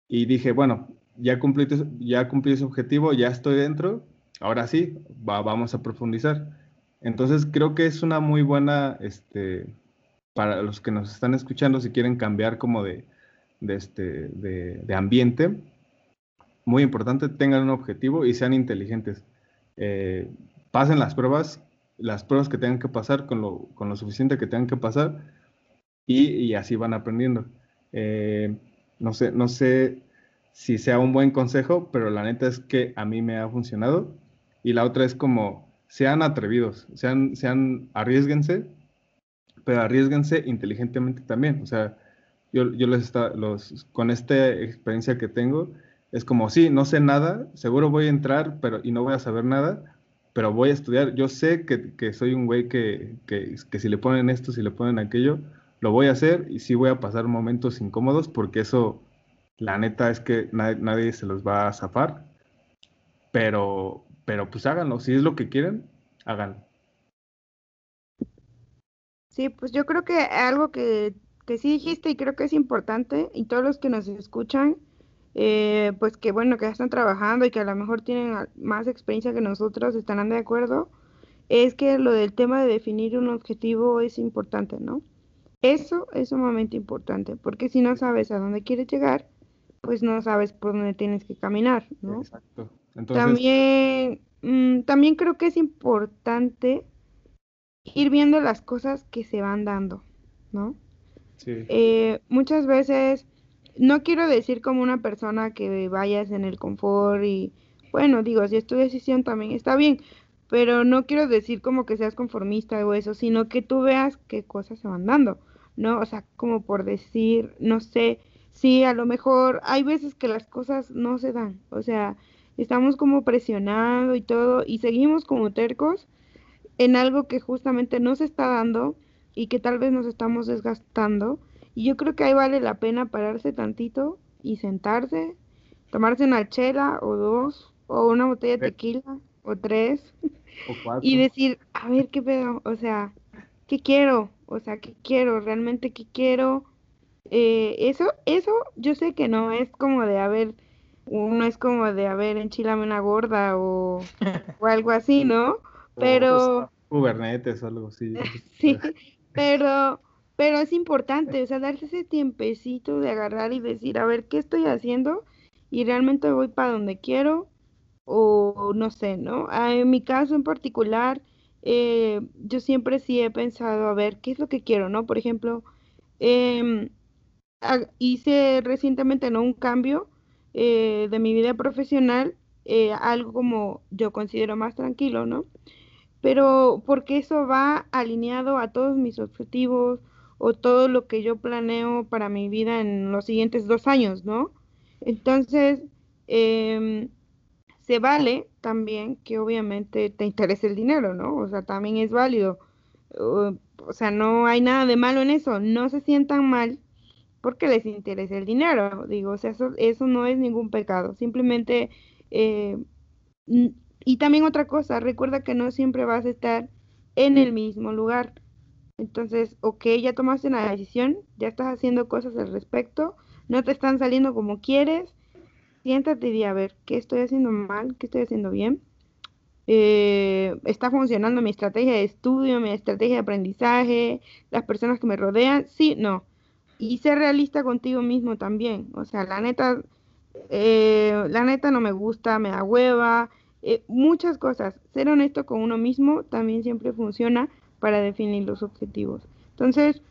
y dije, bueno, ya cumplí, ya cumplí ese objetivo, ya estoy dentro, ahora sí, vamos a profundizar. Entonces creo que es una muy buena, este, para los que nos están escuchando, si quieren cambiar como de, de, este, de, ambiente, muy importante, tengan un objetivo y sean inteligentes. Eh, pasen las pruebas, las pruebas que tengan que pasar con lo, con lo suficiente que tengan que pasar y, así van aprendiendo. Eh, no, sé, no sé si sea un buen consejo, pero la neta es que a mí me ha funcionado. Y la otra es como, sean atrevidos, sean, sean, arriesguense, pero arriesguense inteligentemente también. O sea, yo, yo les está, los, con esta experiencia que tengo, es como, sí, no sé nada, seguro voy a entrar, pero, y no voy a saber nada, pero voy a estudiar. Yo sé que, que soy un güey que, que, que, si le ponen esto, si le ponen aquello, lo voy a hacer y sí voy a pasar momentos incómodos porque eso, la neta es que nadie, nadie se los va a zafar, pero, pero pues háganlo, si es lo que quieren, háganlo.
Sí, pues yo creo que algo que que sí dijiste y creo que es importante y todos los que nos escuchan, eh, pues que bueno, que ya están trabajando y que a lo mejor tienen más experiencia que nosotros, estarán de acuerdo, es que lo del tema de definir un objetivo es importante, ¿no? Eso es sumamente importante, porque si no sabes a dónde quieres llegar, pues no sabes por dónde tienes que caminar, ¿no? Exacto. También, mm, también creo que es importante ir viendo las cosas que se van dando, ¿no? Eh, muchas veces, no quiero decir como una persona que vayas en el confort y, bueno, digo, si es tu decisión también está bien, pero no quiero decir como que seas conformista o eso, sino que tú veas qué cosas se van dando, ¿no? O sea, como por decir, no sé, sí, a lo mejor hay veces que las cosas no se dan, o sea, estamos como presionando y todo y seguimos como tercos en algo que justamente no se está dando y que tal vez nos estamos desgastando. Y yo creo que ahí vale la pena pararse tantito y sentarse, tomarse una chela o dos, o una botella de tequila, o tres, y decir, a ver qué pedo, o sea, ¿qué quiero? O sea, ¿qué quiero? ¿Realmente qué quiero? Eh, eso, eso yo sé que no es como de haber, uno es como de haber enchilame una gorda o, o algo así, ¿no? Pero...
Kubernetes o algo así.
sí, pero, pero es importante, o sea, darse ese tiempecito de agarrar y decir, a ver, ¿qué estoy haciendo? Y realmente voy para donde quiero o no sé, ¿no? Ah, en mi caso en particular, eh, yo siempre sí he pensado, a ver, ¿qué es lo que quiero, ¿no? Por ejemplo, em, hice recientemente, ¿no? Un cambio eh, de mi vida profesional, eh, algo como yo considero más tranquilo, ¿no? Pero porque eso va alineado a todos mis objetivos o todo lo que yo planeo para mi vida en los siguientes dos años, ¿no? Entonces, eh, se vale también que obviamente te interese el dinero, ¿no? O sea, también es válido. o sea, no hay nada de malo en eso. No se sientan mal porque les interesa el dinero. Digo, o sea, eso, eso no es ningún pecado. Simplemente, eh, y también otra cosa, recuerda que no siempre vas a estar en el mismo lugar. Entonces, ok, ya tomaste una decisión, ya estás haciendo cosas al respecto, no te están saliendo como quieres, siéntate y a ver, ¿qué estoy haciendo mal? ¿Qué estoy haciendo bien? Eh, ¿Está funcionando mi estrategia de estudio, mi estrategia de aprendizaje, las personas que me rodean? Sí, no. Y ser realista contigo mismo también. O sea, la neta, eh, la neta no me gusta, me da hueva, eh, muchas cosas. Ser honesto con uno mismo también siempre funciona para definir los objetivos. Entonces,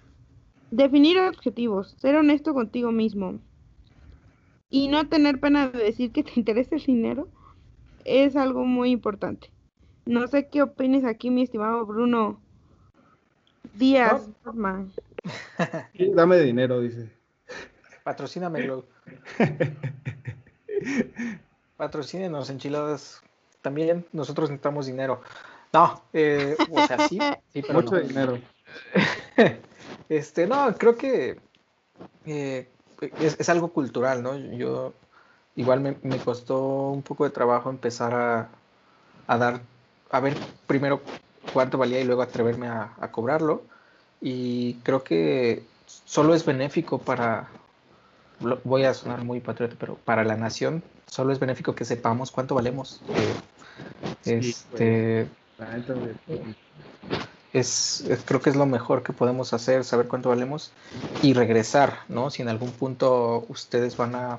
definir objetivos, ser honesto contigo mismo, y no tener pena de decir que te interesa el dinero es algo muy importante. No sé qué opines aquí, mi estimado Bruno Díaz.
dame dinero, dice.
Patrocíname, Glow. Patrocínenos, enchiladas. También nosotros necesitamos dinero. No, eh, o sea, sí,
pero Mucho dinero.
este, no, creo que eh, es, algo cultural, ¿no? Yo igual me, costó un poco de trabajo empezar a, dar, a ver primero cuánto valía y luego atreverme a, cobrarlo. Y creo que solo es benéfico para, voy a sonar muy patriota, pero para la nación solo es benéfico que sepamos cuánto valemos. este, es, creo que es lo mejor que podemos hacer, saber cuánto valemos y regresar, ¿no? Si en algún punto ustedes van a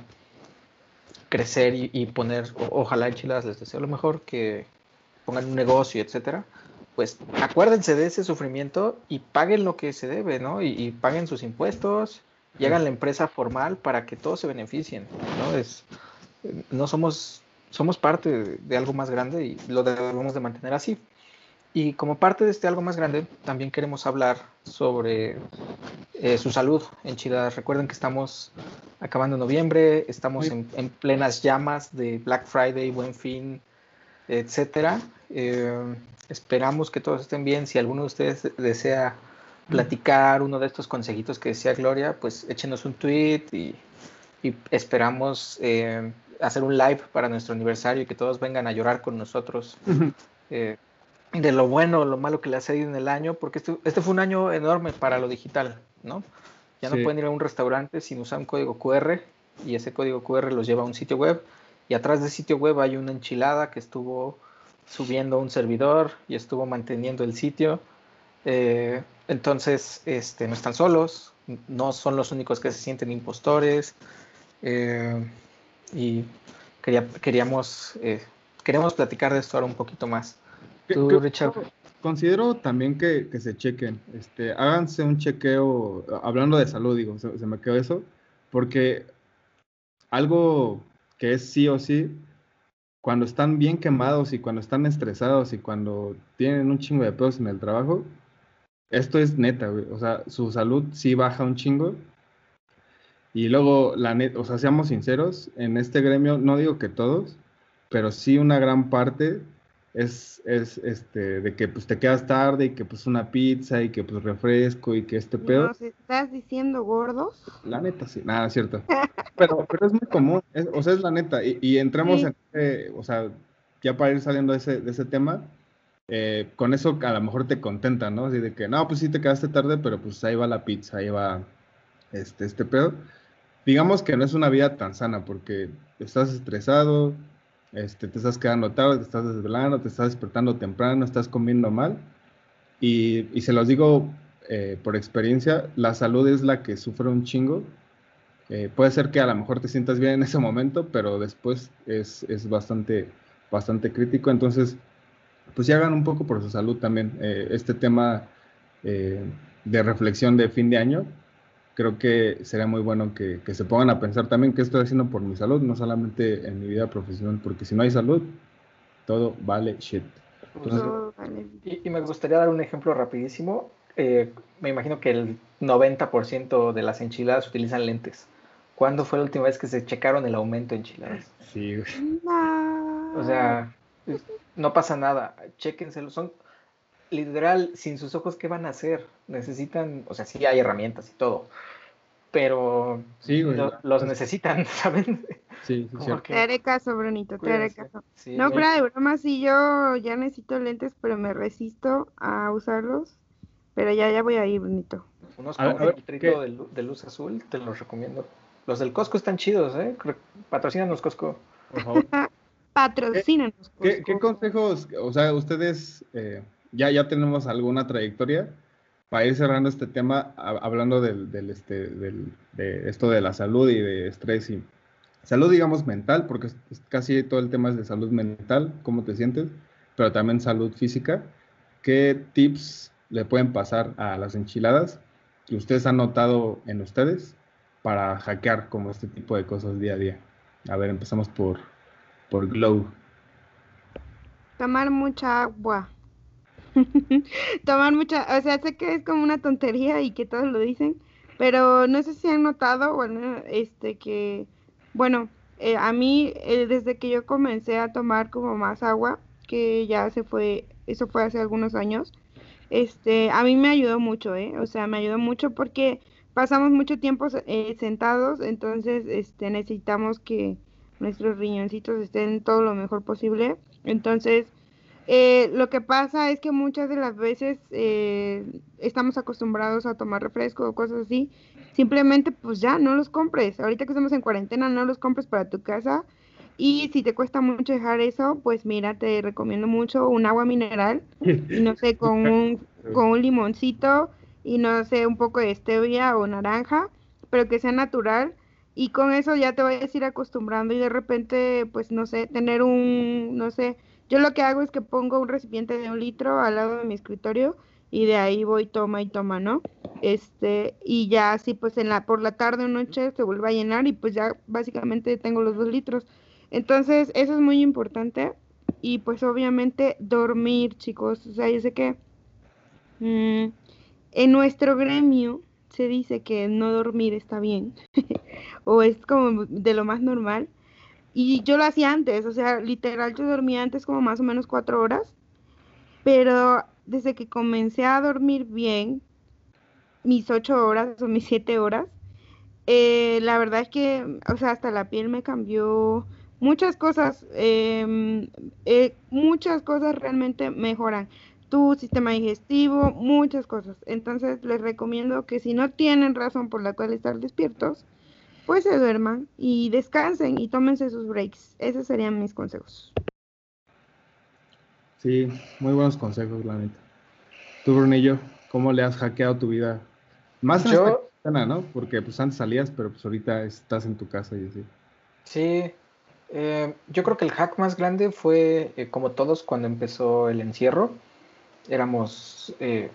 crecer y, poner, ojalá en Chilas les deseo lo mejor, que pongan un negocio, etcétera, pues acuérdense de ese sufrimiento y paguen lo que se debe, ¿no? Y, paguen sus impuestos y hagan la empresa formal para que todos se beneficien, ¿no? Es, no somos, somos parte de, de algo más grande y lo debemos de mantener así. Y como parte de este algo más grande, también queremos hablar sobre eh, su salud en Chile. Recuerden que estamos acabando noviembre, estamos en, plenas llamas de Black Friday, Buen Fin, etcétera. Eh, esperamos que todos estén bien. Si alguno de ustedes desea platicar uno de estos consejitos que decía Gloria, pues échenos un tweet y, esperamos eh, hacer un live para nuestro aniversario y que todos vengan a llorar con nosotros de lo bueno o lo malo que le ha salido en el año, porque este, este, fue un año enorme para lo digital, ¿no? Ya no pueden ir a un restaurante sin usar un código QR y ese código QR los lleva a un sitio web y atrás del sitio web hay una enchilada que estuvo subiendo un servidor y estuvo manteniendo el sitio. Eh, entonces, este, no están solos, no son los únicos que se sienten impostores eh, y quería, queríamos, eh, queremos platicar de esto ahora un poquito más.
Considero también que, se chequen, este, háganse un chequeo, hablando de salud, digo, se, me quedó eso, porque algo que es sí o sí, cuando están bien quemados y cuando están estresados y cuando tienen un chingo de pedos en el trabajo, esto es neta, O sea, su salud sí baja un chingo. Y luego, la net, o sea, seamos sinceros, en este gremio, no digo que todos, pero sí una gran parte es, es este, de que pues te quedas tarde y que pues una pizza y que pues refresco y que este pedo.
¿Nos estás diciendo gordos?
La neta, sí, nada, es cierto. pero, pero es muy común, o sea, es la neta. Y, y entramos en, o sea, ya para ir saliendo de ese, de ese tema, eh, con eso a lo mejor te contenta, ¿no? Así de que, no, pues sí te quedaste tarde, pero pues ahí va la pizza, ahí va este, este pedo. Digamos que no es una vida tan sana porque estás estresado, este, te estás quedando tarde, te estás desvelando, te estás despertando temprano, estás comiendo mal. Y, y se los digo eh, por experiencia, la salud es la que sufre un chingo. Eh, puede ser que a lo mejor te sientas bien en ese momento, pero después es, es bastante, bastante crítico. Entonces, pues ya hagan un poco por su salud también. Eh, este tema de reflexión de fin de año, creo que sería muy bueno que, que, se pongan a pensar también qué estoy haciendo por mi salud, no solamente en mi vida profesional, porque si no hay salud, todo vale shit.
y, y, me gustaría dar un ejemplo rapidísimo. Eh, me imagino que el 90% de las enchiladas utilizan lentes. ¿Cuándo fue la última vez que se checaron el aumento de enchiladas?
Sí.
O sea, no pasa nada. Chéquenselo. Son literal, sin sus ojos, ¿qué van a hacer? Necesitan, o sea, sí hay herramientas y todo, pero
sí,
los necesitan, ¿saben?
Sí, sí,
Te haré caso, Brunito, te haré caso. no, fuera de broma, sí, yo ya necesito lentes, pero me resisto a usarlos pero ya, ya voy a ir, bonito.
Unos con filtrito de, de, luz azul, te los recomiendo. Los del Costco están chidos, ¿eh? Patrocínanos Costco.
Por favor. Patrocínanos
Costco. ¿Qué, ¿Qué, consejos, o sea, ustedes eh, ya, ya tenemos alguna trayectoria para ir cerrando este tema, hablando del, del, este, del, de esto de la salud y de estrés y salud, digamos, mental, porque casi todo el tema es de salud mental, cómo te sientes, pero también salud física. ¿Qué tips le pueden pasar a las enchiladas que ustedes han notado en ustedes para hackear como este tipo de cosas día a día? A ver, empezamos por, por Glow.
Tomar mucha agua. Tomar mucha, o sea, sé que es como una tontería y que todos lo dicen, pero no sé si han notado, bueno, este que, bueno, eh, a mí eh, desde que yo comencé a tomar como más agua, que ya se fue, eso fue hace algunos años, este, a mí me ayudó mucho, ¿eh? O sea, me ayudó mucho porque pasamos mucho tiempo eh, sentados, entonces este, necesitamos que nuestros riñoncitos estén todo lo mejor posible. Entonces, eh, lo que pasa es que muchas de las veces eh, estamos acostumbrados a tomar refresco o cosas así. Simplemente, pues ya, no los compres. Ahorita que estamos en cuarentena, no los compres para tu casa. Y si te cuesta mucho dejar eso, pues mira, te recomiendo mucho un agua mineral y no sé, con un, con un limoncito y no sé, un poco de stevia o naranja, pero que sea natural. Y con eso ya te vayas a ir acostumbrando y de repente, pues no sé, tener un, no sé, yo lo que hago es que pongo un recipiente de un litro al lado de mi escritorio y de ahí voy toma y toma, ¿no? Este, y ya así pues en la, por la tarde o noche se vuelve a llenar y pues ya básicamente tengo los dos litros. Entonces, eso es muy importante. Y pues obviamente dormir, chicos. O sea, yo sé que mm, en nuestro gremio se dice que no dormir está bien. o es como de lo más normal. Y yo lo hacía antes, o sea, literal yo dormía antes como más o menos cuatro horas. Pero desde que comencé a dormir bien, mis ocho horas o mis siete horas, eh, la verdad es que, o sea, hasta la piel me cambió, muchas cosas, em, eh, muchas cosas realmente mejoran tu sistema digestivo, muchas cosas. Entonces les recomiendo que si no tienen razón por la cual estar despiertos, pues se duerman y descansen y tómense sus breaks. Esos serían mis consejos.
Sí, muy buenos consejos, la neta. Tú, Brunillo, ¿cómo le has hackeado tu vida? Más yo, ¿no? Porque pues antes salías, pero pues ahorita estás en tu casa y así.
Sí, eh, yo creo que el hack más grande fue, eh, como todos, cuando empezó el encierro. Éramos eh,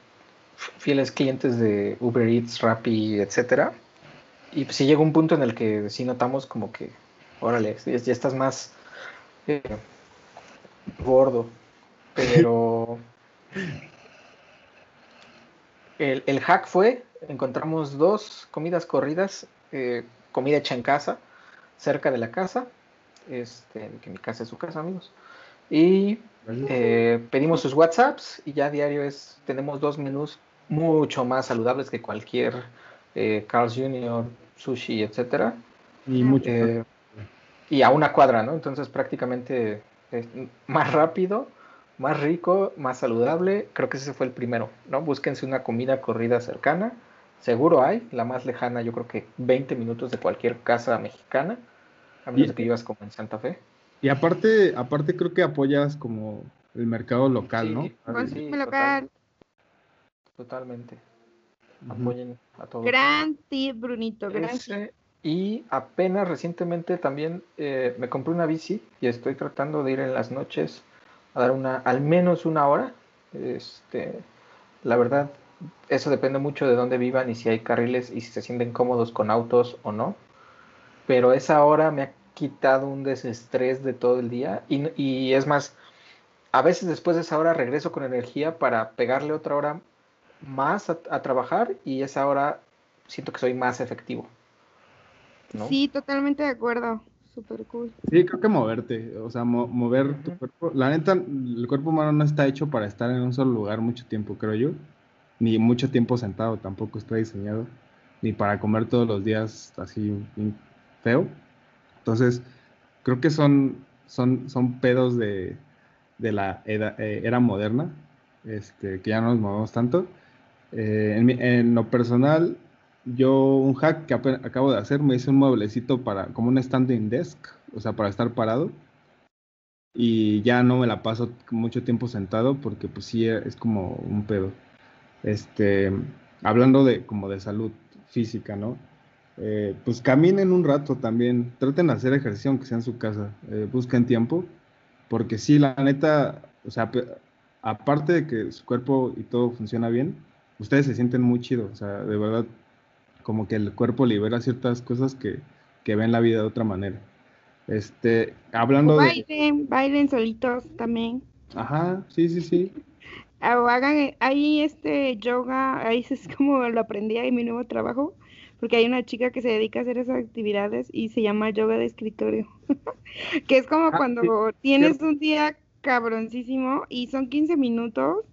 fieles clientes de Uber Eats, Rappi, etc. Y pues sí llegó un punto en el que sí notamos como que, órale, ya, estás más gordo. Pero el, el, hack fue, encontramos dos comidas corridas, comida hecha en casa, cerca de la casa este, que mi casa es su casa, amigos. Y eh, pedimos sus WhatsApps y ya diario es, tenemos dos menús mucho más saludables que cualquier eh, Carl's Jr., sushi, etcétera.
Y mucho.
Eh, y a una cuadra, ¿no? Entonces prácticamente es más rápido, más rico, más saludable, creo que ese fue el primero, ¿no? Búsquense una comida corrida cercana, seguro hay, la más lejana yo creo que 20 minutos de cualquier casa mexicana, a menos de que vivas como en Santa Fe.
Y aparte, aparte creo que apoyas como el mercado local, ¿no?
Sí, local.
totalmente. Apoyen a todos.
Gran tip, Brunito, gracias.
Y apenas recientemente también eh, me compré una bici y estoy tratando de ir en las noches a dar una, al menos una hora. Este, la verdad, eso depende mucho de dónde vivan y si hay carriles y si se sienten cómodos con autos o no. Pero esa hora me ha quitado un desestrés de todo el día y, y es más, a veces después de esa hora regreso con energía para pegarle otra hora más a, trabajar y esa hora siento que soy más efectivo.
Sí, totalmente de acuerdo. Super cool.
Sí, creo que moverte, o sea, mover tu cuerpo. La neta, el cuerpo humano no está hecho para estar en un solo lugar mucho tiempo, creo yo. Ni mucho tiempo sentado, tampoco está diseñado. Ni para comer todos los días así feo. Entonces, creo que son, son, son pedos de, de la eh, era moderna, este, que ya no nos movemos tanto. Eh, en, lo personal, yo un hack que acabo de hacer, me hice un mueblecito para, como un standing desk, o sea, para estar parado. Y ya no me la paso mucho tiempo sentado porque pues sí es como un pedo. Este, hablando de como de salud física, ¿no? Eh, pues caminen un rato también, traten de hacer ejercicio aunque sea en su casa, busquen tiempo porque sí, la neta, o sea, aparte de que su cuerpo y todo funciona bien, ustedes se sienten muy chido, o sea, de verdad, como que el cuerpo libera ciertas cosas que, que ven la vida de otra manera. Este, hablando
de... Bailen, bailen solitos también.
Ajá, sí, sí, sí.
O hagan ahí este yoga, ahí es como lo aprendí en mi nuevo trabajo porque hay una chica que se dedica a hacer esas actividades y se llama yoga de escritorio, que es como ah, cuando tienes un día cabroncísimo y son 15 minutos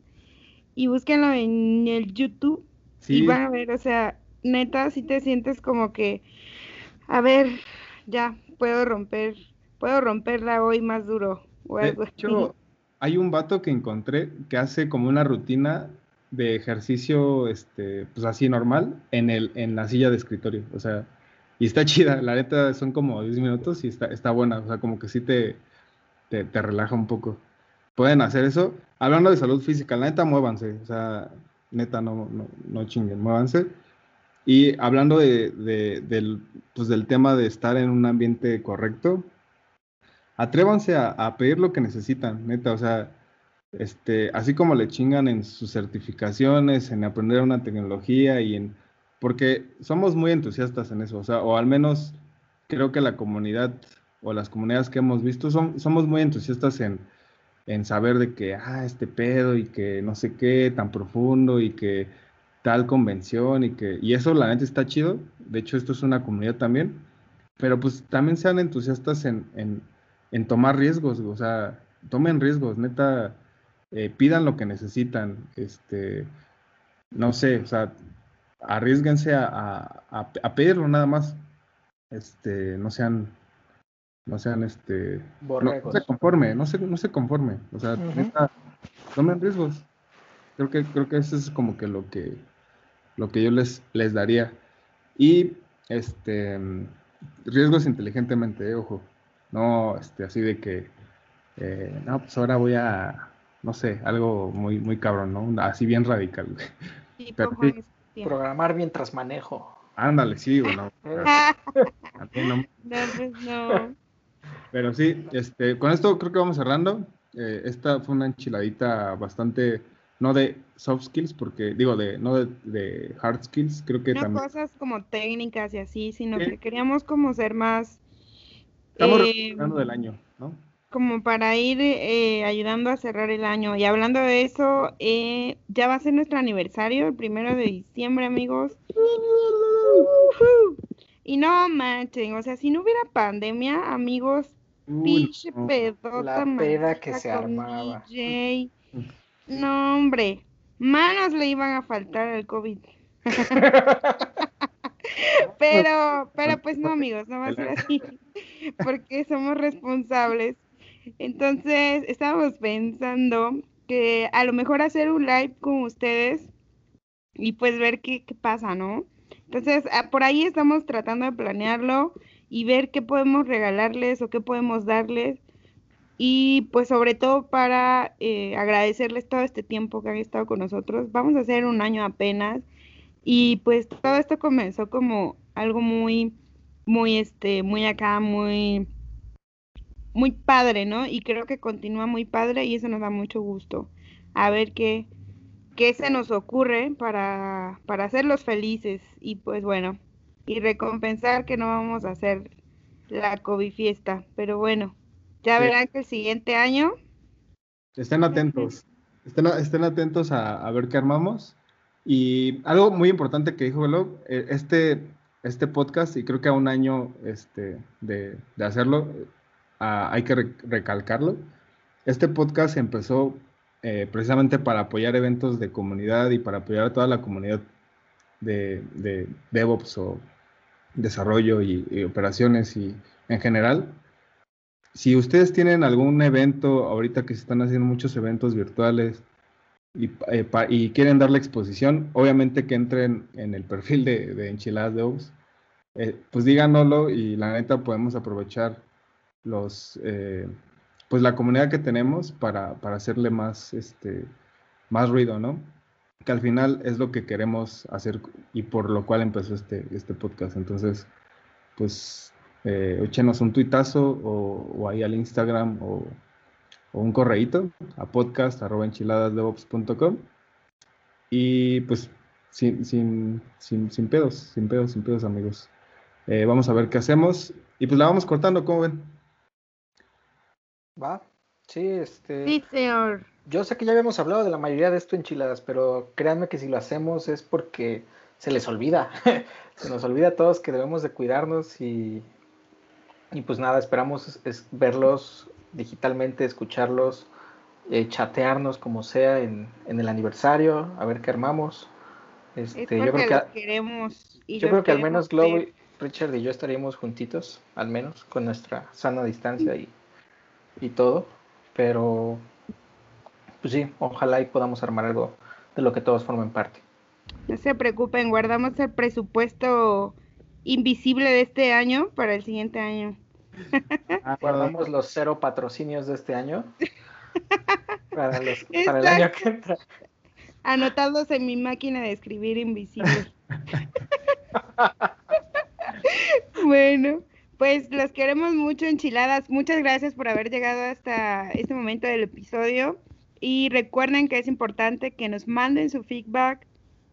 y búsquenlo en el YouTube y van a ver, o sea, neta, si te sientes como que, a ver, ya, puedo romper, puedo romperla hoy más duro o algo
hay un vato que encontré que hace como una rutina de ejercicio, este, pues así normal, en, el, en la silla de escritorio. O sea, y está chida, la neta son como 10 minutos y está, está buena, o sea, como que sí te, te, relaja un poco. Pueden hacer eso. Hablando de salud física, la neta, muévanse, o sea, neta, no, no, no chinguen, muévanse. Y hablando de, del, pues del tema de estar en un ambiente correcto, atrévanse a, a pedir lo que necesitan, neta, o sea, este, así como le chingan en sus certificaciones, en aprender una tecnología y en, porque somos muy entusiastas en eso, o sea, o al menos creo que la comunidad o las comunidades que hemos visto son, somos muy entusiastas en, en saber de que, ah, este pedo y que no sé qué, tan profundo y que tal convención y que, y eso la neta está chido, de hecho esto es una comunidad también, pero pues también sean entusiastas en, en, en tomar riesgos, o sea, tomen riesgos, neta, eh, pidan lo que necesitan, este, no sé, o sea, arriesguense a, pedirlo nada más, este, no sean, no sean, este, no, se conforme, no se, no se conforme, o sea, tomen riesgos. Creo que, creo que eso es como que lo que, lo que yo les, les daría. Y, este, riesgos inteligentemente, eh, ojo, no, este, así de que, eh, no, pues ahora voy a no sé, algo muy, muy cabrón, ¿no? Así bien radical.
Programar mientras manejo.
Ándale, sí, bueno. no, pues no. Pero sí, este, con esto creo que vamos cerrando. Eh, esta fue una enchiladita bastante, no de soft skills, porque digo, de no de, hard skills, creo que
no
también.
cosas como técnicas y así, sino que queríamos como ser más.
Estamos eh, del año, ¿no?
como para ir eh, ayudando a cerrar el año. Y hablando de eso, eh, ya va a ser nuestro aniversario, el primero de diciembre, amigos. Y no manchen, o sea, si no hubiera pandemia, amigos, pinche pedota.
La peda que se armaba.
No, hombre, manos le iban a faltar al COVID. pero, pero pues no, amigos, no va a ser así, porque somos responsables Entonces, estábamos pensando que a lo mejor hacer un live con ustedes y pues ver qué, qué pasa, ¿no? Entonces, ah, por ahí estamos tratando de planearlo y ver qué podemos regalarles o qué podemos darles. Y pues sobre todo para eh, agradecerles todo este tiempo que han estado con nosotros. Vamos a hacer un año apenas. Y pues todo esto comenzó como algo muy, muy, este, muy acá, muy, muy padre, ¿no? Y creo que continúa muy padre y eso nos da mucho gusto. A ver qué, qué se nos ocurre para, para hacerlos felices. Y pues bueno, y recompensar que no vamos a hacer la COVID fiesta. Pero bueno, ya verán que el siguiente año.
Estén atentos. Estén, estén atentos a, a, ver qué armamos. Y algo muy importante que dijo Velo, eh, este, este podcast, y creo que a un año este, de, de hacerlo, uh, hay que recalcarlo. Este podcast empezó eh, precisamente para apoyar eventos de comunidad y para apoyar a toda la comunidad de, de DevOps o desarrollo y, operaciones y en general. Si ustedes tienen algún evento, ahorita que se están haciendo muchos eventos virtuales y, eh, y quieren darle exposición, obviamente que entren en el perfil de, Enchiladas de Ops, eh, pues díganoslo y la neta podemos aprovechar los, eh, pues la comunidad que tenemos para, para hacerle más, este, más ruido, ¿no? que al final es lo que queremos hacer y por lo cual empezó este, este podcast. Entonces, pues, eh, échenos un tuitazo o, ahí al Instagram o, un correíto a podcast y pues sin, sin, sin, sin, pedos, sin pedos, sin pedos amigos. Eh, vamos a ver qué hacemos y pues la vamos cortando, ¿cómo ven?
Va, sí, este.
Sí, señor.
Yo sé que ya habíamos hablado de la mayoría de esto enchiladas, pero créanme que si lo hacemos es porque se les olvida. se nos olvida a todos que debemos de cuidarnos y, y pues nada, esperamos es, verlos digitalmente, escucharlos, eh, chatearnos como sea en, en, el aniversario, a ver qué armamos.
Este, yo creo que, queremos
y yo creo que al menos Globo, Richard y yo estaríamos juntitos, al menos con nuestra sana distancia y, y todo, pero pues sí, ojalá y podamos armar algo de lo que todos formen parte.
No se preocupen, guardamos el presupuesto invisible de este año para el siguiente año.
Ah, guardamos los cero patrocinios de este año para, los, para el año que entra.
Anotados en mi máquina de escribir invisible. bueno, pues los queremos mucho, enchiladas. Muchas gracias por haber llegado hasta este momento del episodio. Y recuerden que es importante que nos manden su feedback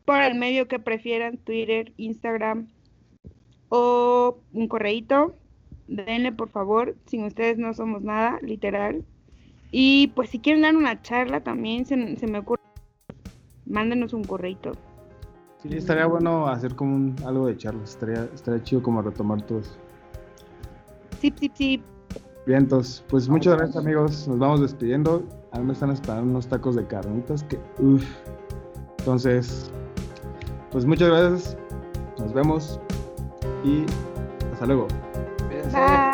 por el medio que prefieran, Twitter, Instagram o un correíto. Denle por favor, sin ustedes no somos nada, literal. Y pues si quieren dar una charla también, se, me ocurre, mándenos un correíto.
Sí, estaría bueno hacer como algo de charla, estaría, estaría chido como retomar todos.
Sí, sí, sí.
Bien, entonces, pues muchas gracias amigos, nos vamos despidiendo. A mí me están esperando unos tacos de carnitas que, uff. Entonces, pues muchas gracias, nos vemos y hasta luego.
Bye.